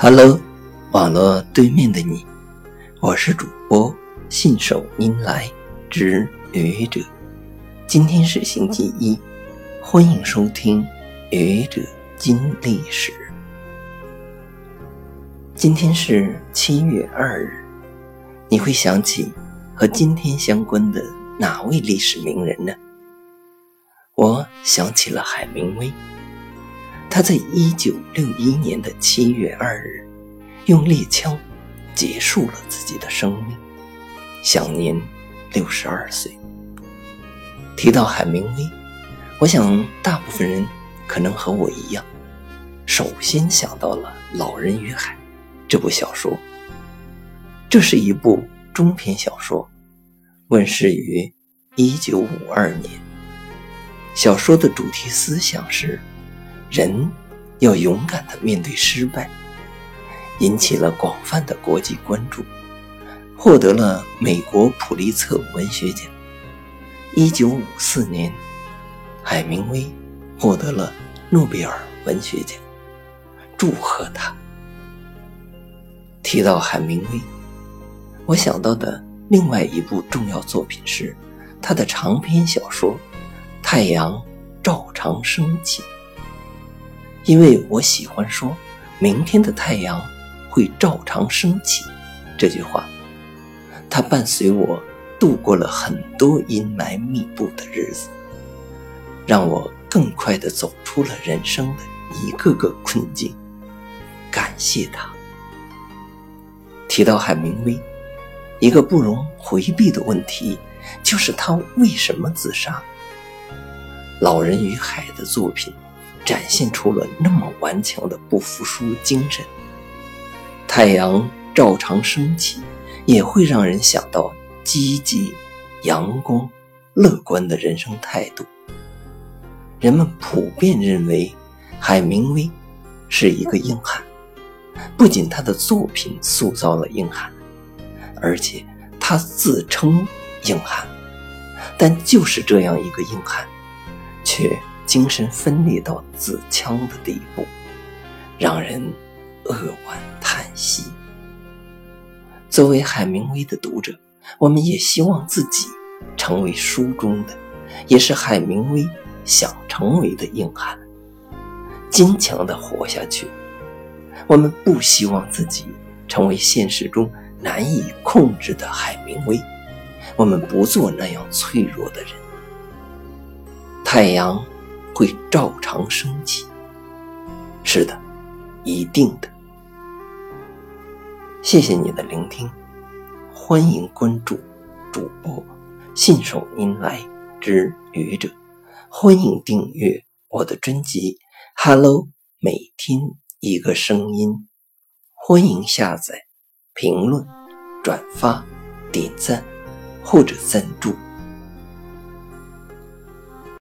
Hello，网络对面的你，我是主播信手拈来之愚者。今天是星期一，欢迎收听愚者金历史。今天是七月二日，你会想起和今天相关的哪位历史名人呢？我想起了海明威。他在一九六一年的七月二日，用猎枪结束了自己的生命，享年六十二岁。提到海明威，我想大部分人可能和我一样，首先想到了《老人与海》这部小说。这是一部中篇小说，问世于一九五二年。小说的主题思想是。人要勇敢地面对失败，引起了广泛的国际关注，获得了美国普利策文学奖。一九五四年，海明威获得了诺贝尔文学奖，祝贺他。提到海明威，我想到的另外一部重要作品是他的长篇小说《太阳照常升起》。因为我喜欢说“明天的太阳会照常升起”这句话，它伴随我度过了很多阴霾密布的日子，让我更快地走出了人生的一个个困境。感谢他。提到海明威，一个不容回避的问题就是他为什么自杀？《老人与海》的作品。展现出了那么顽强的不服输精神。太阳照常升起，也会让人想到积极、阳光、乐观的人生态度。人们普遍认为，海明威是一个硬汉。不仅他的作品塑造了硬汉，而且他自称硬汉。但就是这样一个硬汉，却。精神分裂到自戕的地步，让人扼腕叹息。作为海明威的读者，我们也希望自己成为书中的，也是海明威想成为的硬汉，坚强的活下去。我们不希望自己成为现实中难以控制的海明威，我们不做那样脆弱的人。太阳。会照常升起。是的，一定的。谢谢你的聆听，欢迎关注主播信手拈来之愚者，欢迎订阅我的专辑《Hello》，每天一个声音，欢迎下载、评论、转发、点赞或者赞助。